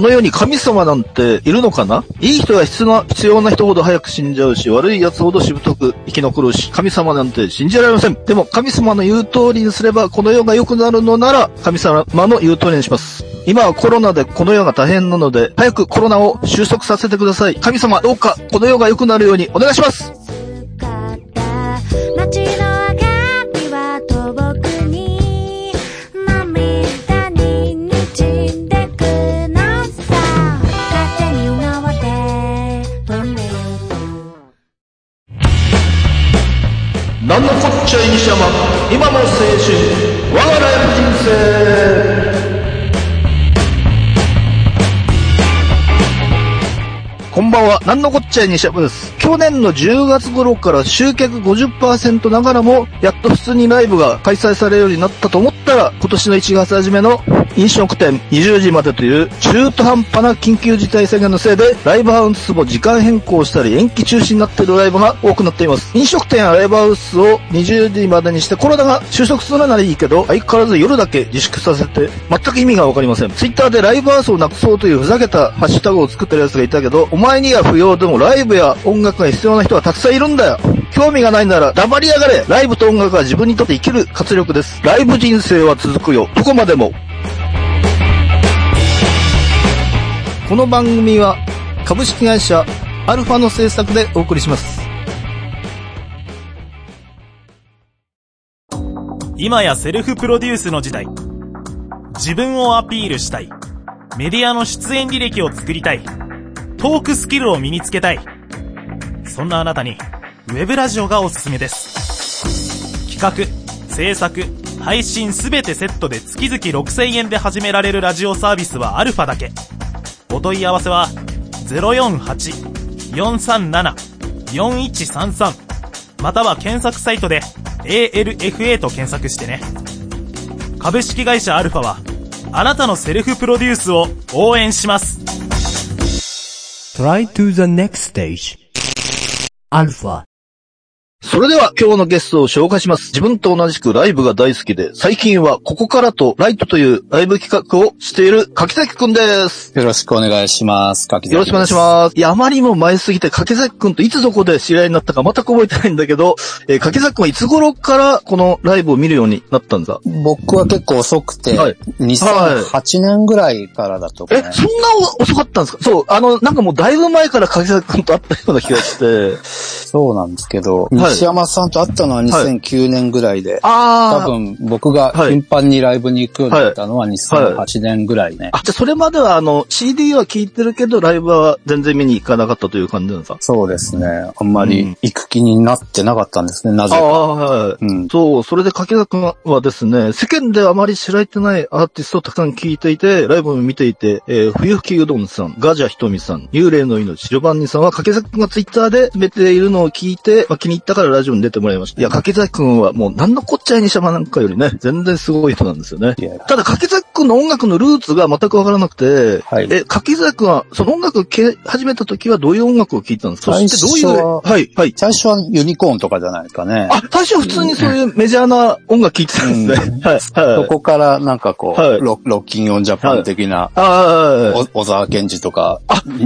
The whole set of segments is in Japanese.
この世に神様なんているのかな？いい人が必要な、必要な人ほど早く死んじゃうし、悪い奴ほどしぶとく生き残るし、神様なんて信じられません。でも神様の言う通りにすれば、この世が良くなるのなら、神様の言う通りにします。今はコロナでこの世が大変なので、早くコロナを収束させてください。神様、どうかこの世が良くなるようにお願いしますなんのこっちゃ西山、今の青春、我がライフ人生。こんばんは、なんのこっちゃいにしゃまです。去年の10月頃から集客50%ながらも、やっと普通にライブが開催されるようになったと思ったら、今年の1月初めの飲食店20時までという中途半端な緊急事態宣言のせいで、ライブハウスも時間変更したり延期中止になっているライブが多くなっています。飲食店やライブハウスを20時までにしてコロナが収束するならいいけど、相変わらず夜だけ自粛させて、全く意味がわかりません。ツイッターでライブハウスをなくそうというふざけたハッシュタグを作ってる奴がいたけど、お前には不要でもライブや音楽が必要な人はたくさんいるんだよ。興味がないなら黙りやがれライブと音楽は自分にとって生きる活力です。ライブ人生は続くよ。どこまでも。この番組は株式会社アルファの制作でお送りします。今やセルフプロデュースの時代。自分をアピールしたい。メディアの出演履歴を作りたい。トークスキルを身につけたい。そんなあなたに、ウェブラジオがおすすめです。企画、制作、配信すべてセットで月々6000円で始められるラジオサービスはアルファだけ。お問い合わせは、048-437-4133または検索サイトで ALFA と検索してね。株式会社アルファは、あなたのセルフプロデュースを応援します。Try to the next stage. Alpha. それでは今日のゲストを紹介します。自分と同じくライブが大好きで、最近はここからとライトというライブ企画をしている柿崎くんです。よろしくお願いします。柿崎よろしくお願いします。いや、あまりにも前すぎて、柿崎くんといつどこで知り合いになったか全く覚えてないんだけど、えー柿崎くんはいつ頃からこのライブを見るようになったんだ？す。僕は結構遅くて、はい2008年ぐらいからだと思う、ねえ、そんな遅かったんですか？そう、あの、なんかもうだいぶ前から柿崎くんと会ったような気がして。そうなんですけど、はい西山さんと会ったのは2009年ぐらいで、あ多分僕がはい頻繁にライブに行くようになったのは2008年ぐらいね。あ、じゃあそれまではあの、CD は聴いてるけど、ライブは全然見に行かなかったという感じなんですか？そうですね。あんまうんり行く気になってなかったんですね、なぜか。ああ、はい。うん。そう、それで柿崎くんはですね、世間であまり知られてないアーティストをたくさん聴いていて、ライブも見ていて、えー、冬吹きうどんさん、ガジャひとみさん、幽霊の命、シルバンニさんは柿崎くんがツイッターで詰めているのを聞いて、まあ、気に入ったからラジオに出てもらいました。いや、柿崎くんはもう何のこっちゃいにしゃまなんかよりね、全然すごい人なんですよね。いやただ、柿崎くんの音楽のルーツが全くわからなくて、はいえ、柿崎くんは、その音楽を聴き始めた時はどういう音楽を聴いたんですか？最そしてどういう、初ははい、はい。最初はユニコーンとかじゃないですかね。あ、最初は普通にそういうメジャーな音楽聴いてたんですね。はい。そはい。こからなんかこう、はいロロッキンオンジャパン的な、ああ、お小沢健二とか、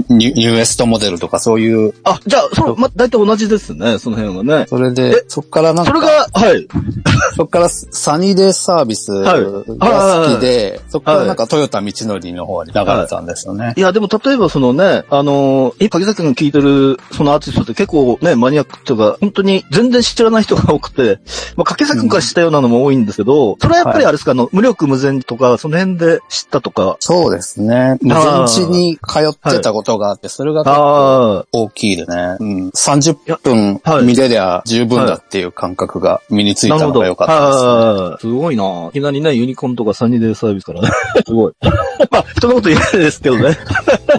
ニュニューエストモデルとかそういう、あ、じゃあ、そう、ま、大体同じですね、その辺はね。それで、そっからなんか、それが、はい。そっからサニーデイサービスが好きで、そっからなんかトヨタ道のりの方に流れたんですよね。いや、でも例えばそのね、あのー、今、柿崎が聴いてるそのアーティストって結構ね、マニアックとか、本当に全然知らない人が多くて、まあ、柿崎君から知ったようなのも多いんですけど、それはやっぱりあれですか、あの、無力無前とか、その辺で知ったとか、そうですね。無前地に通ってたことがあって、それが結構大きいでね。うん、30分はい見れりゃ十分だっていう感覚が身についた。のが良かったですね。はいすごいな。いきなりね、ユニコーンとかサニーデイサービスからね。すごい。まあ、人のこと言えないですけどね。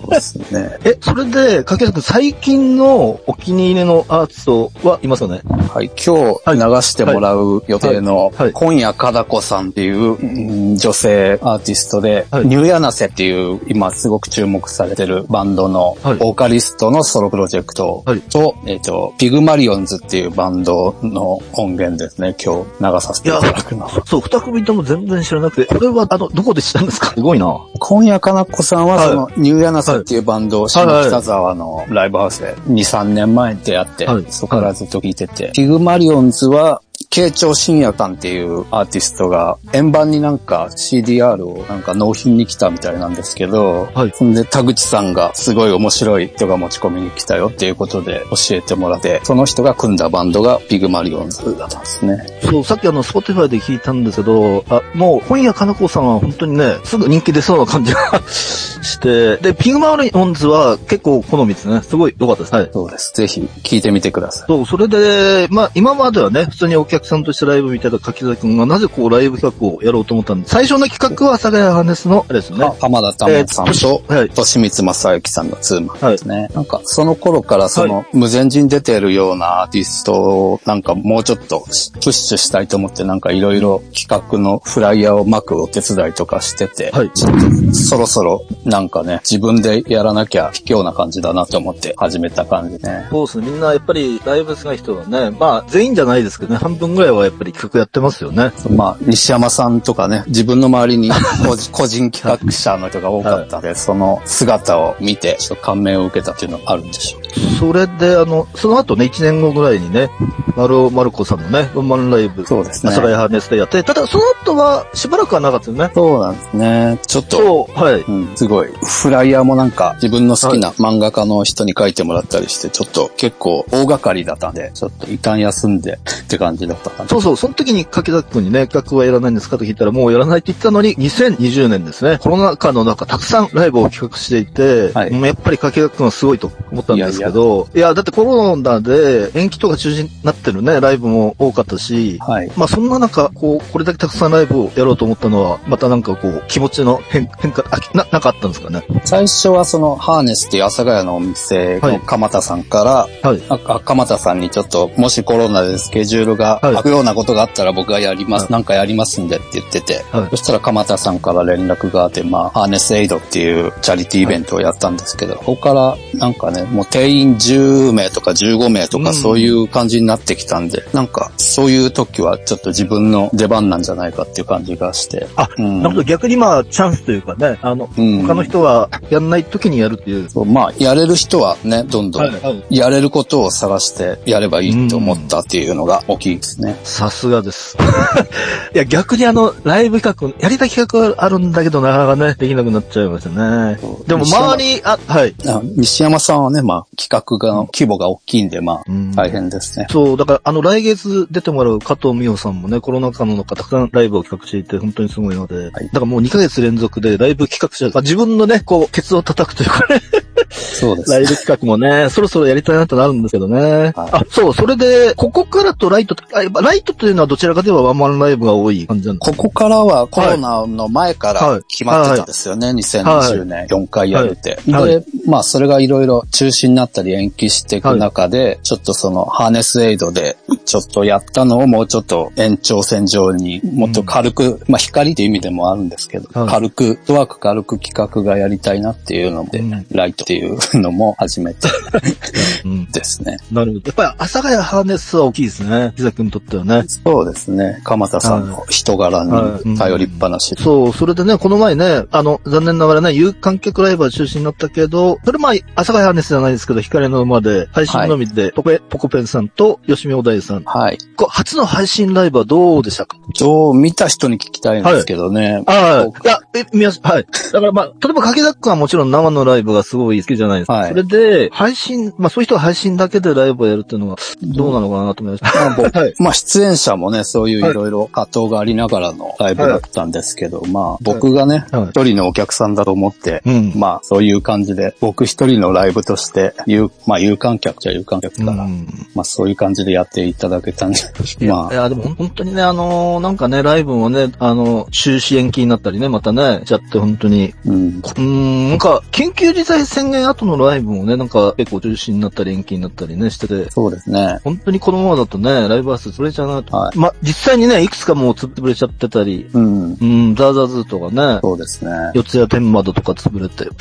そうですね。え、それで、かけさくん、最近のお気に入りのアーティストはいますかね？はい、今日流してもらう予定の今夜かだこさんっていううん女性アーティストで、はいニューヤナセっていう今すごく注目されてるバンドのはいボーカリストのソロプロジェクトはいと、えっと、ピグマリオンズっていうバンドの音源ですね、今日流させていただくの。そう、二組とも全然知らなくて、これは、あの、どこでしたんですか？すごいな。今夜かなっこさんは、はい。その、ニューヤナサっていうバンドを、下北沢のライブハウスで。2、3年前に出会ってはい、そこからずっと聴いてて、ピグマリオンズは、慶長深夜さんっていうアーティストが、円盤になんか CDR をなんか納品に来たみたいなんですけど、はいそんで田口さんがすごい面白い人が持ち込みに来たよっていうことで教えてもらって、その人が組んだバンドがピグマリオンズだったんですね。そう、さっきあの、スポティファイで聞いたんですけど、あ、もう、本屋かなこさんは本当にね、すぐ人気出そうな感じがして、で、ピグマリオンズは結構好みですね。すごい良かったです。はい。そうです。ぜひ聴いてみてください。そう、それで、まあ、今まではね、普通にお客さんとしてライブ見てた柿崎くんが、なぜこう、ライブ企画をやろうと思ったんで、最初の企画は、阿佐ヶ谷ハーネスの、あれですよね。浜田珠緒さんと、えーはい。としみつまさゆきさんのツーマンですね。なんか、その頃からその、無善寺出てるようなアーティストを、なんかもうちょっとプッシュしたいと思って、なんかいろいろ企画のフライヤーを撒くお手伝いとかしてて、はいちょっとそろそろなんかね、自分でやらなきゃ卑怯な感じだなと思って始めた感じね。そうですね。みんなやっぱりライブ好きな人はね、まあ全員じゃないですけどね、半分ぐらいはやっぱり企画やってますよね。まあ、西山さんとかね、自分の周りに 個人企画者の人が多かったんで、その姿を見て、ちょっと感銘を受けたっていうのはあるんでしょう。それで、あの、その後ね、1年後ぐらいにね、丸尾丸子さんのね、ワンマンライブ、そうですね阿佐ヶ谷ハーネスでやって、ただその後はしばらくはなかったよね。そうなんですね。ちょっと、そう、はい。うん、すごい。フライヤーもなんか自分の好きな漫画家の人に書いてもらったりして、ちょっと結構大掛かりだったんで、ちょっと一旦休んでって感じだったかな。そうそう、その時に柿崎くんにね、企画はやらないんですかと聞いたら、もうやらないって言ってたのに、2020年ですね、コロナ禍の中、たくさんライブを企画していて、はいもうやっぱり柿崎くんはすごいと思ったんですけど、いやだってコロナで延期とか中止になってるね、ライブも多かったし、はい。まあそんな中、こう、これだけたくさんライブをやろうと思ったのは、またなんかこう、気持ちの変変化、あ、な、なんかあったんですかね？最初はそのハーネスっていう阿佐ヶ谷のお店の鎌田さんから、はい。ああ鎌田さんにちょっと、もしコロナでスケジュールがはい空くようなことがあったら僕がやります、はいなんかやりますんでって言ってて、はいそしたら鎌田さんから連絡があって、まあ、ハーネスエイドっていうチャリティーイベントをやったんですけど、ここからなんかね、もう定員10名とか15名とうんかそういう感じになってきたんで、なんかそういう時はちょっと自分の出番なんじゃないかっていう感じがして。あ、うんなるほど、逆にまあ、チャンスというかね、あの、うん他の人はやんない時にやるっていう。そうまあ、やれる人はね、どんどんはいやれることを探してやればいいと思ったっていうのが大きいですね。さすがです。いや、逆にあの、ライブ企画、やりたい企画あるんだけど、なかなかね、できなくなっちゃいましたね。でも周り、あ、はい。あ西山さんはね、まあ、企画が、規模が大きいんで、まあうん、大変ですね。そう、だから、あの、来月出てもらう加藤美穂さんもね、コロナ禍の中、たくさんライブを企画していて、本当にすごいので、だからもう2ヶ月連続でライブ企画者、まあ、自分のね、こう、ケツを叩くというかね、そうです。ライブ企画もね、そろそろやりたいなとなるんですけどね。はい。あ、そう、それで、ここからとライトと、あやっぱライトというのはどちらかではワンマンライブが多い感じなんですここからはコロナの前からはい。決まってたんですよね。2020年4回やるって。はい。で、まあそれがいろいろ中止になったり延期していく中で、ちょっとそのハーネスエイドでちょっとやったのをもうちょっと延長線上にもっと軽く、まあ光っていう意味でもあるんですけど、はい軽く、フットワーク軽く企画がやりたいなっていうので、うんライトっていうのも始めて うん。ですね。なるほど。やっぱり、阿佐ヶ谷ハーネスは大きいですね。木崎君にとってはね。そうですね。鎌田さんの人柄に頼りっぱなし。そう、それでね、この前ね、あの、残念ながらね、有観客ライブは中止になったけど、それまあ、阿佐ヶ谷ハーネスじゃないですけど、光の馬で、配信のみで、ポコポコペンさんと、吉見お大さん。はい。こう初の配信ライブはどうでしたか？どう見た人に聞きたいんですけどね。ああ、いや、え、見ましはい。だからまあ、例えば、かけだっくんはもちろん生のライブがすごい好きじゃないですか。はいそれで、配信、まあそういう人は配信だけでライブをやるっていうのは、どうなのかなと思いました。まあ僕 はい。まあ出演者もね、そういういろいろ葛藤がありながらのライブだったんですけど、まあ僕がね、はい一人のお客さんだと思って、うんまあそういう感じで、僕一人のライブとして、有まあ有観客じゃ有観客から、うんまあそういう感じでやっていただけたんで、いや、まあ、いやでも本当にね、あのーなんかね、ライブもね、あの、中止延期になったりね、またね、しちゃって本当に、うん。うーん、なんか、緊急事態宣言後のライブもね、なんか結構中止になったり延期になったりね、してて、そうですね。本当にこのままだとね、ライブハウス潰れちゃうなと。はま、実際にね、いくつかもう潰れちゃってたり、うん。うん、ザーザーズーとかね、そうですね。四谷天窓とか潰れて。う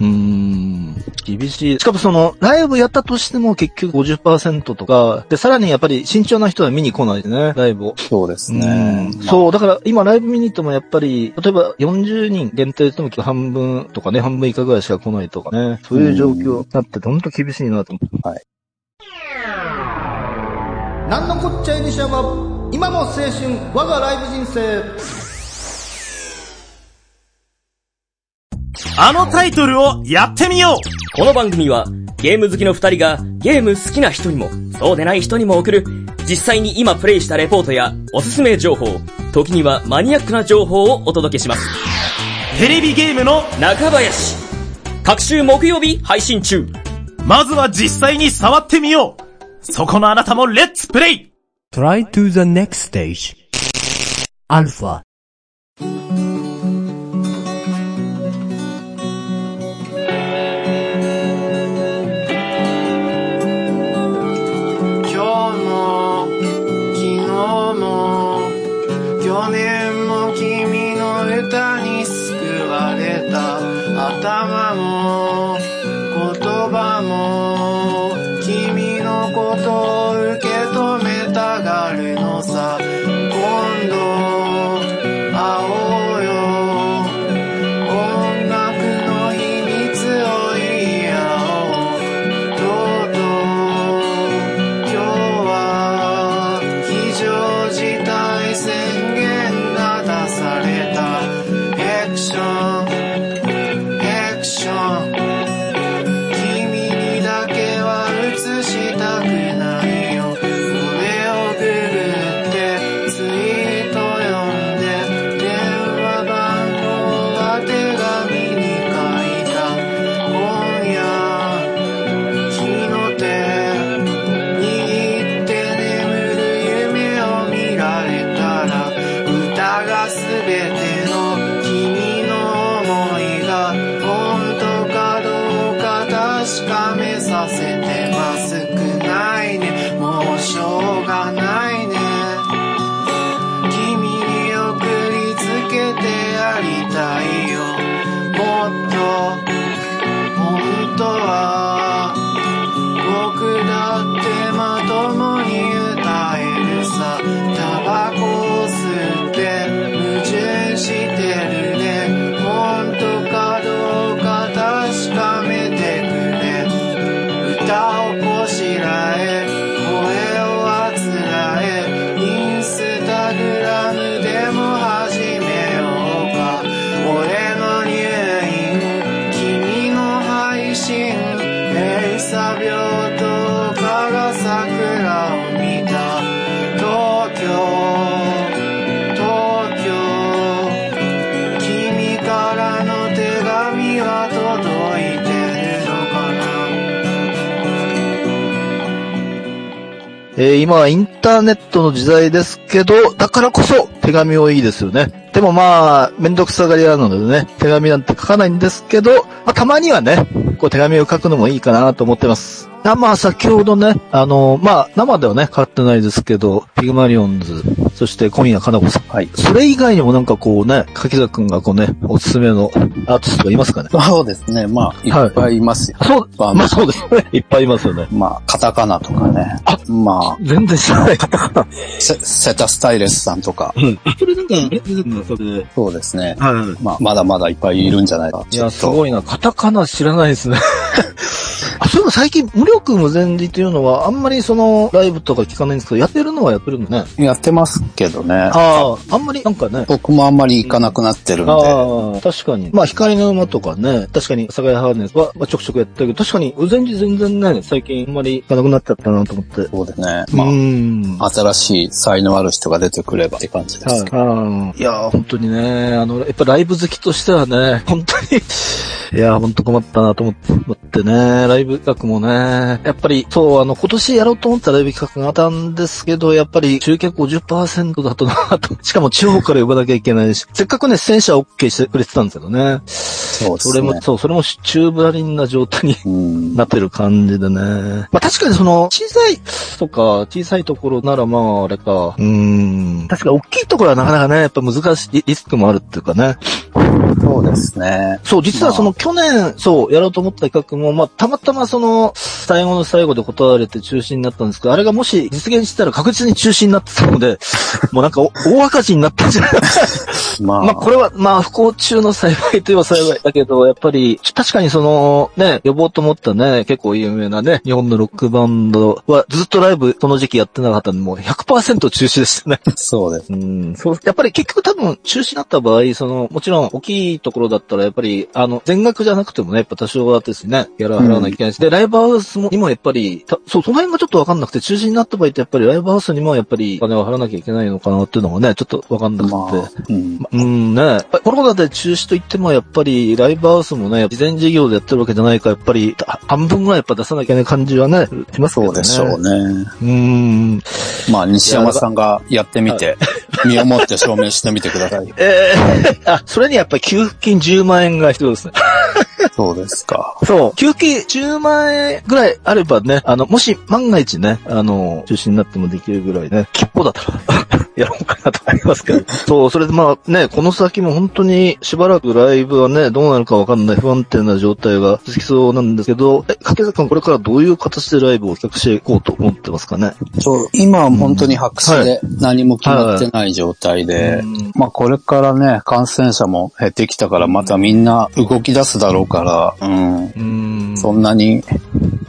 ーん、厳しい。しかもその、の、ライブやったとしても結局50%とか、で、さらにやっぱり慎重な人は見に来ないでね、ライブを。そうですうねん。そう、だから今ライブ見に行ってもやっぱり、例えば40人限定でも半分とかね、半分以下ぐらいしか来ないとかね、そういう状況になってて、ほんと厳しいなと思って。はい。なんのこっちゃいにしやま、今も青春、我がライブ人生。あのタイトルをやってみようこの番組はゲーム好きの二人がゲーム好きな人にもそうでない人にも送る実際に今プレイしたレポートやおすすめ情報、時にはマニアックな情報をお届けします。テレビゲームの、中林各週木曜日配信中まずは実際に触ってみようそこのあなたもレッツプレイ Try to the next stage. Alpha. 今日頭もえー今はインターネットの時代ですけど、だからこそ手紙をいいですよね。でもまあ、めんどくさがり屋なのでね、手紙なんて書かないんですけど、まあたまにはね、こう手紙を書くのもいいかなと思ってます。あまあ先ほどね、あの、まあ生ではね、買ってないですけど、ピグマリオンズ、そして小宮かな子さん。はい。それ以外にもなんかこうね、柿沢くんがこうね、おすすめのアーティストがいますかねそうですね。まあ、いっぱいいますよ。そう、まあまあそうですね。いっぱいいますよね。まあ、カタカナとかね。ま全然知らない方かな。あ、セセタスタイレスさんとか。それなんか、それで。そうですね。はい。まあ、まだまだいっぱいいるんじゃないか。いや、すい。ごいな。カタカナ知らないですね。あ、そういえば最近、無力無前寺っていうのは、あんまりその、ライブとか聞かないんですけど、やってるのはやってるのね。やってますけどね。ああ、あんまりなんかね。僕もあんまり行かなくなってるんで。ああ、確かに。まあ、光の馬とかね、確かに、サガヤハーネスは、まあ、ちょくちょくやったけど、確かに、無前寺全然ね、最近あんまり行かなくなっちゃったなと思って。そうですね。うまん。あ、新しい才能ある人が出てくればって感じですけど。はい。いやー、本当にね、あの、やっぱライブ好きとしてはね、本当に、いやー、本当困ったなと思って思ってね、ライブ企画もね、やっぱり、そう、あの、今年やろうと思ったライブ企画があったんですけど、やっぱり、集客50%だとなと。しかも地方から呼ばなきゃいけないし、せっかくね、出演者 OK してくれてたんですけどね。そうですね。それも、そう、それも中ぶらりんな状態にうん。なってる感じでね。まあ確かにその、小さい、とか、小さいところならまあ、あれか。うーん。確かに大きいところはなかなかね、やっぱ難しい、リスクもあるっていうかね。そうですね。そう、実はその去年、そう、やろうと思った企画も、まあ、たまたまその、最後の最後で断られて中止になったんですけど、あれがもし実現したら確実に中止になってたので、もうなんかお大赤字になったんじゃない まあ、まあ、これは、まあ、不幸中の幸いといえば幸いだけど、やっぱり、確かにその、ね、呼ぼうと思ったね、結構有名なね、日本のロックバンドはずっとライブ、その時期やってなかったんで、もう100%中止でしたね。そうです。うん、そう、やっぱり結局多分中止になった場合、その、もちろん大きいところだったらやっぱり、あの、全額じゃなくてもね、やっぱ多少はですね、ギャラ払わなきゃいけないし、で、ライブハウスも、にもやっぱり、たそう、その辺がちょっとわかんなくて、中止になった場合ってやっぱりライブハウスにもやっぱりお金を払わなきゃいけないのかなっていうのがね、ちょっとわかんなくて。まあ、うん。うんね。コロナで中止と言っても、やっぱりライブハウスもね、事前事業でやってるわけじゃないから、やっぱりた半分ぐらいやっぱ出さなきゃいけない感じはね、しますけどね。そうでしょうね。うん。まあ、西山さんがやってみて、身をもって証明してみてください。ええあ、それにやっぱり給付金10万円が必要ですね。そうですか。そう。給付金10万円ぐらいあればね、あの、もし万が一ね、あの、中止になってもできるぐらいね、吉報だったら、やろうかなと思いますけど。そう、それでまあね、この先も本当にしばらくライブはね、どうなるかわかんない不安定な状態が続きそうなんですけど、え、掛坂君これからどういう形でライブを企画していこうと思ってますかね？そう今は本当に白紙で何も決まってない状態で、うんまあこれからね、感染者も減ってきたからまたみんな動き出すだろうから、うん。うん。そんなに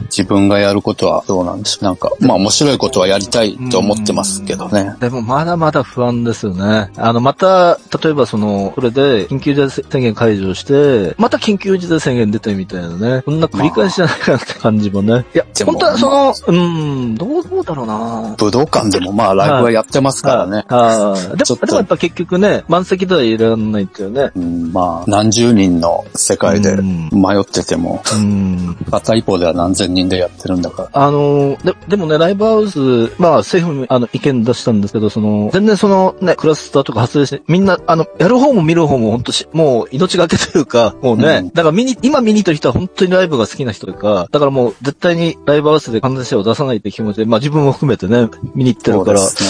自分がやることはどうなんでしょう。なんか、まあ面白いことはやりたいと思ってますけどね。でもまだまだ不安ですよね。あの、また、例えばその、これで緊急事態宣言解除して、また緊急事態宣言出てみたいなね。こんな繰り返しじゃないかなって感じもね。いや、本当はその、うん、どう、どうだろうな武道館でもまあライブはやってますからね。はい。でも、でもやっぱ結局ね、満席ではいらないっていうね。うん、まあ、何十人の世界でうん迷ってても、うん。片一方では何千人でやってるんだから。あので、でもね、ライブハウス、まあ政府にあの意見出したんですけど、その、全然そのね、クラスターとか発生して、みんな、あの、やる方も見る方も本当し、もう命がけというか、もうね、うんだから見に、今見に行ってる人は本当にライブが好きな人というか、だからもう絶対にライブハウスで感染者を出さないって気持ちで、まあ自分も含めてね、見に行ってるから、そ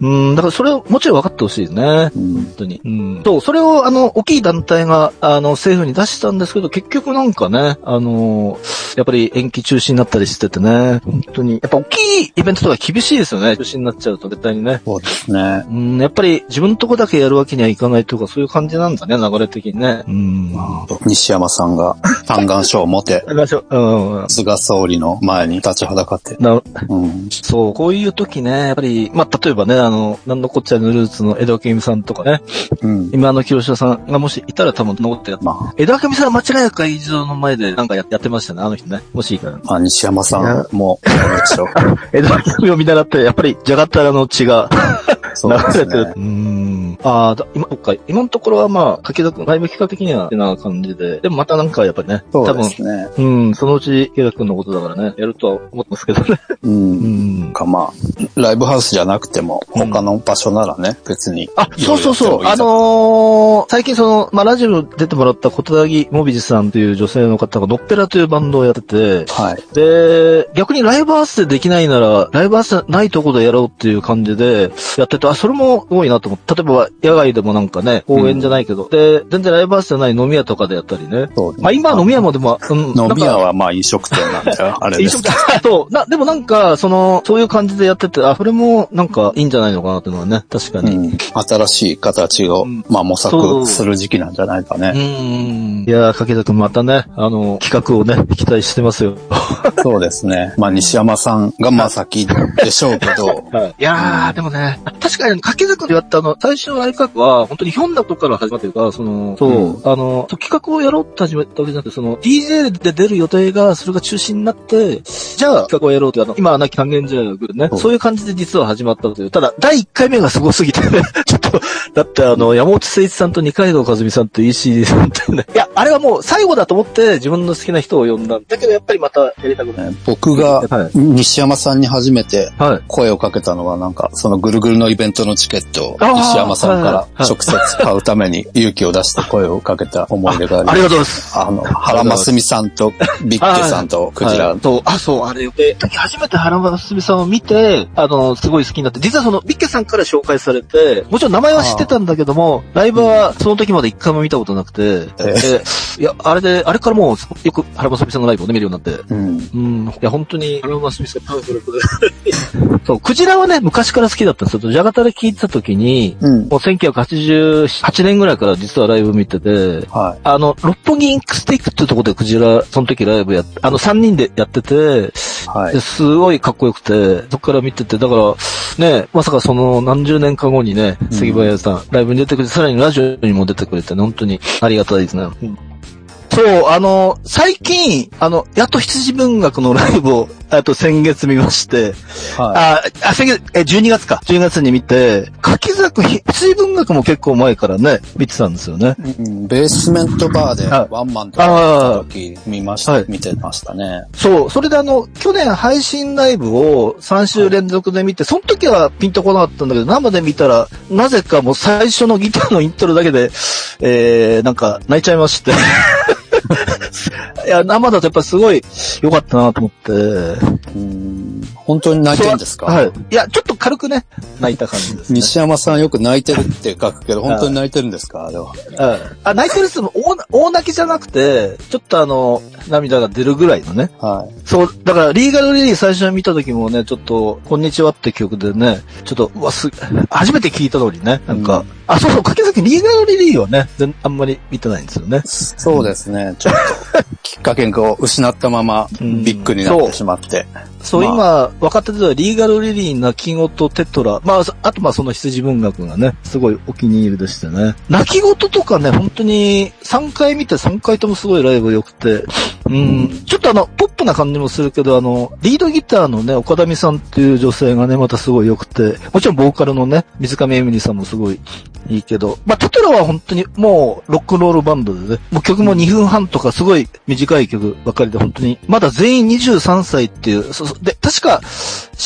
うん、だからそれをもちろん分かってほしいですね。うん本当に。うん。そう、それを、あの、大きい団体が、あの、政府に出したんですけど、結局なんかね、あの、やっぱり延期中止になったりしててね、本当に。やっぱ大きいイベントとか厳しいですよね、中止になっちゃうと絶対にね。そうですね。うん、やっぱり自分のとこだけやるわけにはいかないとか、そういう感じなんだね、流れ的にね。うん。西山さんが嘆願書を持て。菅総理の前に立ちはだかって。なうん。そう、こういう時ね、やっぱり、まあ、例えばね、あの、なんのこっちゃのルーツの江戸明美さんとかね、うん。今の清志さんがもしいたら多分残ってやっまあ、江戸明美さんは間違いなく会場の前でなんかややってましたね、あの人ね。もしいいから。まあ、西山さんも、やるでしょう。江戸明美を見習って、やっぱり、じゃがたらの血が流れてる。ねう。ん。ああ、だ今、そっか、今のところはまあ、かけだく、ライブ企画的には、ってな感じで。でもまたなんかやっぱりね、そう多分、ですね。うん、そのうち、池田くんのことだからね、やるとは思ってますけどね。う。うんん。かまあ、ライブハウスじゃなくても、他の場所ならね、別に。あ、そうそうそう。あの、のー、最近その、まあ、ラジオ出てもらった小田木もびじさんという女性の方が、ノッペラというバンドをやってて、はい。で、逆にライブハウスでできないなら、ライブハウスないところでやろうっていう感じでやってて、あ、それもすごいなと思って。例えば、野外でもなんかね、公園じゃないけど、で、全然ライブハウスじゃない飲み屋とかでやったりね。そうまあ今飲み屋もでも、うん、飲み屋はまあ飲食店なんだよ。あれです飲食。店そう。な、でもなんか、その、そういう感じでやってて、あ、それもなんかいいんじゃないのかなっていうのはね、確かに。うん、新しい形を、んまあ模索する時期なんじゃないかうね。ん。いやー、掛田くんまたね、あの、企画をね、期待してますよ。そうですね。まあ西山さんがまあ先でしょうけど、はい。いやー、でもね、確かに、掛け坂でやったあの、最初のライブ企画は、本当にひょんなことから始まってるから、その、そう、うんあの、企画をやろうって始めたわけじゃなくて、その、DJ で出る予定が、それが中止になって、じゃあ、企画をやろうって、あの、今はなき還元試合が来るね、そうそういう感じで実は始まったという。ただ、第1回目がすごすぎて、ね、ちょっと、だってあの、山本誠一さんと二階堂和美さんと ECD さんってね、いや、あれはもう最後だと思って自分の好きな人を呼んだんだけど、やっぱりまたやりたくない。ね僕がはい西山さんに初めてはい。声をかけたのはなんか、そのぐるぐるのイベントのチケットを山さんかはいらはい直接買うために勇気を出して声をかけた思い出がありあります。がとうございます。あの、原真澄さんとビッケさんとクジラはい、そう、あ、そう、もあれよ。で、時初めて原ますみさんを見て、あの、すごい好きになって、実はその、ビッケさんから紹介されて、もちろん名前は知ってたんだけども、ライブはその時まで一回も見たことなくて、でいや、あれで、あれからもう、よく原ますみさんのライブをね、見るようになって、うん。うん。いや、本当に、アラマスミスがパワフルで。そう、クジラはね、昔から好きだったんですよ。で聞いてた時に、うん。もう1988年ぐらいから実はライブ見てて、はい。あの、六本木インクスティックっていうところでクジラ、その時ライブやって、あの3人でやってて、はい。ですごいかっこよくて、そこから見てて、だから、ね、まさかその何十年か後にね、杉林さん、ライブに出てくれて、さらにラジオにも出てくれて、本当にありがたいですね。そう、あの、最近、あの、やっと羊文学のライブを、あと先月見まして、はあ、あ、先月、え、12月か。12月に見て、柿崎羊文学も結構前からね、見てたんですよね。い。うん。ベースメントバーではいワンマンとかやった時見ました、はい見てましたね。そう、それであの、去年配信ライブを3週連続で見て、その時はピンとこなかったんだけど、生で見たら、なぜかもう最初のギターのイントロだけで、えー、なんか泣いちゃいまして。いや、生だとやっぱすごい良かったなと思って。うん。本当に泣いてるんですか？はい。いや、ちょっと軽くね、泣いた感じですね。西山さんよく泣いてるって書くけど、本当に泣いてるんですか？あれは。うんあ、泣いてるっつっても大、大泣きじゃなくて、ちょっとあの、涙が出るぐらいのね。はい。そう、だから、リーガルリリー最初に見た時もね、ちょっと、こんにちはって曲でね、ちょっと、うわ、す、初めて聞いたのにね、なんか、うんあ、そうそう、かけさきリーガルリリーはね、全あんまり見てないんですよね。そうですね。ちょっと、きっかけを失ったまま、うんビッグになってしまって。そう、ま今、分かってたのは、リーガルリリー、泣き言、テトラ、まあ、あとまあ、その羊文学がね、すごいお気に入りでしたね。泣き言とかね、本当に、3回見て3回ともすごいライブ良くて、うん、ちょっとあの、ポップな感じもするけど、あの、リードギターのね、岡田美さんっていう女性がね、またすごい良くて、もちろんボーカルのね、水上エミリさんもすごいいいけど、まあ、テトラは本当にもう、ロックンロールバンドでね、もう曲も2分半とかすごい短い曲ばかりで本当に、まだ全員23歳っていう、そそで、確か、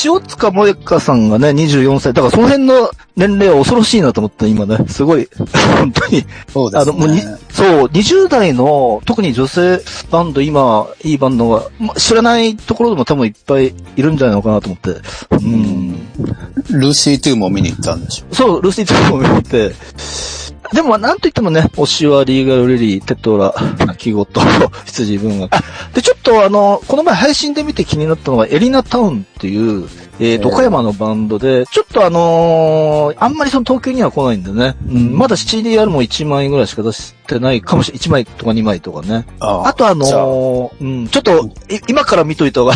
塩塚萌香さんがね、24歳。だからその辺の年齢は恐ろしいなと思って、今ね。すごい、本当に。そうですあの、もうにね。、そう、20代の、特に女性バンド、今、いいバンドが、ま知らないところでも多分いっぱいいるんじゃないのかなと思って。うん。ルーシー2も見に行ったんでしょそう、ルーシー2も見て。でも、なんと言ってもね、推しはリーガルリリー、テトラ、泣き言、羊文学。あで、ちょっとあの、この前配信で見て気になったのが、エリナタウンっていう、えー岡山のバンドで、ちょっとあのーあんまりその東京には来ないんでね、うん、まだ CDR も1枚ぐらいしか出してないかもしれない。1枚とか2枚とかね。ああとあのーうん、ちょっと、い今から見といた方が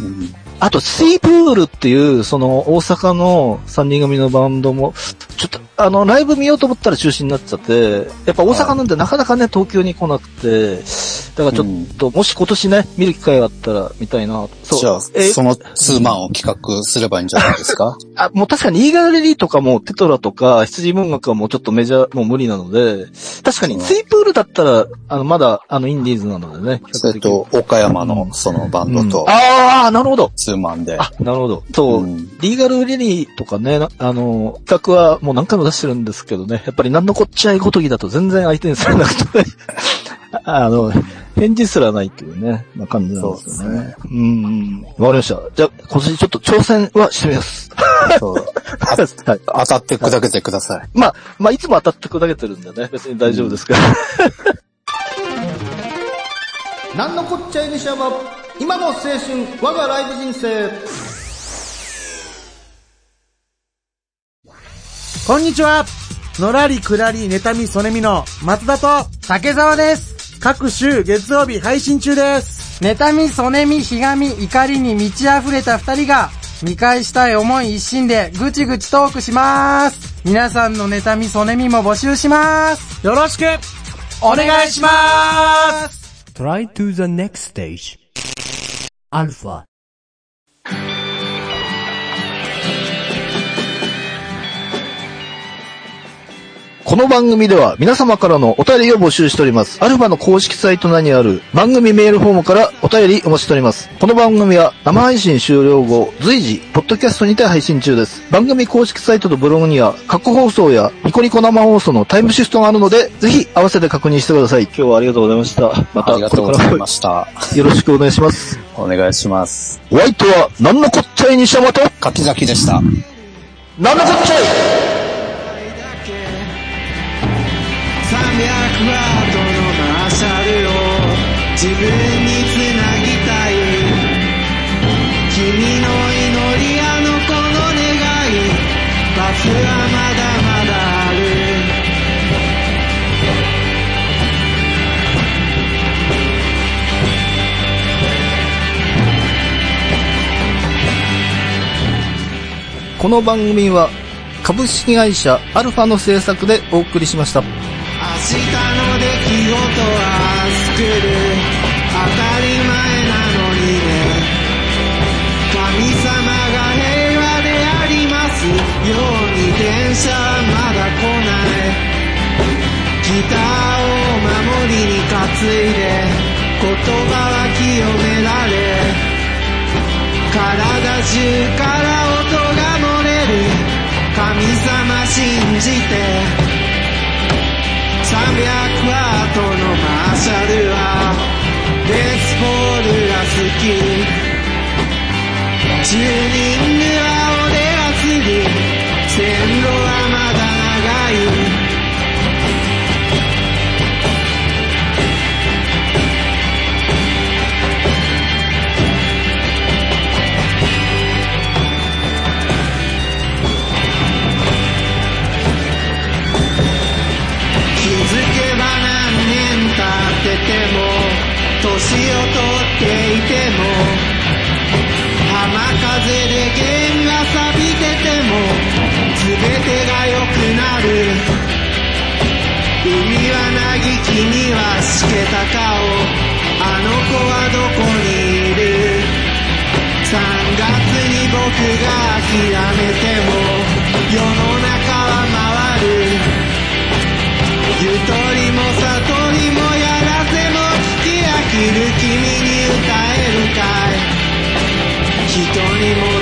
うんあと、シープールっていう、その、大阪の三人組のバンドも、ちょっと、あの、ライブ見ようと思ったら中止になっちゃって、やっぱ大阪なんでなかなかね、東京に来なくて、だからちょっと、もし今年ね、見る機会があったら見たいなそう。じゃあ、えそのツーマンを企画すればいいんじゃないですか？あ、もう確かにイーガルレリーとかもテトラとか羊文学はもうちょっとメジャー、もう無理なので、確かにうんツイプールだったら、あの、まだ、あの、インディーズなのでね。それと、岡山のそのバンドとうん、ああ、なるほど。ツーマンで。あ、なるほど。そう、うんリーガルリリーとかね、なあの、企画はもう何回も出してるんですけどね、やっぱり何のこっちゃいごときだと全然相手にされなくて、あの、返事すらないっていうね、な感じなんですよねそうですね。うんうん。わかりました。じゃあ、今年ちょっと挑戦はしてみます。そう はい。当たって砕けてください。まあ、まあ、いつも当たって砕けてるんでね、別に大丈夫ですから。何のこっちゃいにしゃば、今の青春、我がライブ人生。こんにちは。のらりくらり妬みそねみの松田と竹澤です。各週月曜日配信中です。妬みそねみひがみ怒りに満ち溢れた二人が見返したい思い一心でぐちぐちトークします。皆さんの妬みそねみも募集します。よろしく。お願いします。Try to the next stage. Alpha. の番組では皆様からのお便りを募集しております。アルファの公式サイト内にある番組メールフォームからお便りお待ちしております。この番組は生配信終了後、随時、ポッドキャストにて配信中です。番組公式サイトとブログには過去放送やニコニコ生放送のタイムシフトがあるので、ぜひ合わせて確認してください。今日はありがとうございました。またありがとうございました。よろしくお願いします。お願いします。お相手は、なんのこっちゃい西山と、柿崎でした。なんのこっちゃい自分につなぎたい君の祈りあの子の願いバスはまだまだあるこの番組は、株式会社アルファの制作でお送りしました。明日の出は作る当たり前なのにね。神様が平和でありますように電車はまだ来ない。ギターを守りに担いで言葉は清められ体中から音が漏れる。神様信じて。300ワードのマーシャルはベースボールが好き。チューニングはが諦めても世の中は回る。ゆとりも里にもやらせも聞き飽きる君に歌えるかい。人にも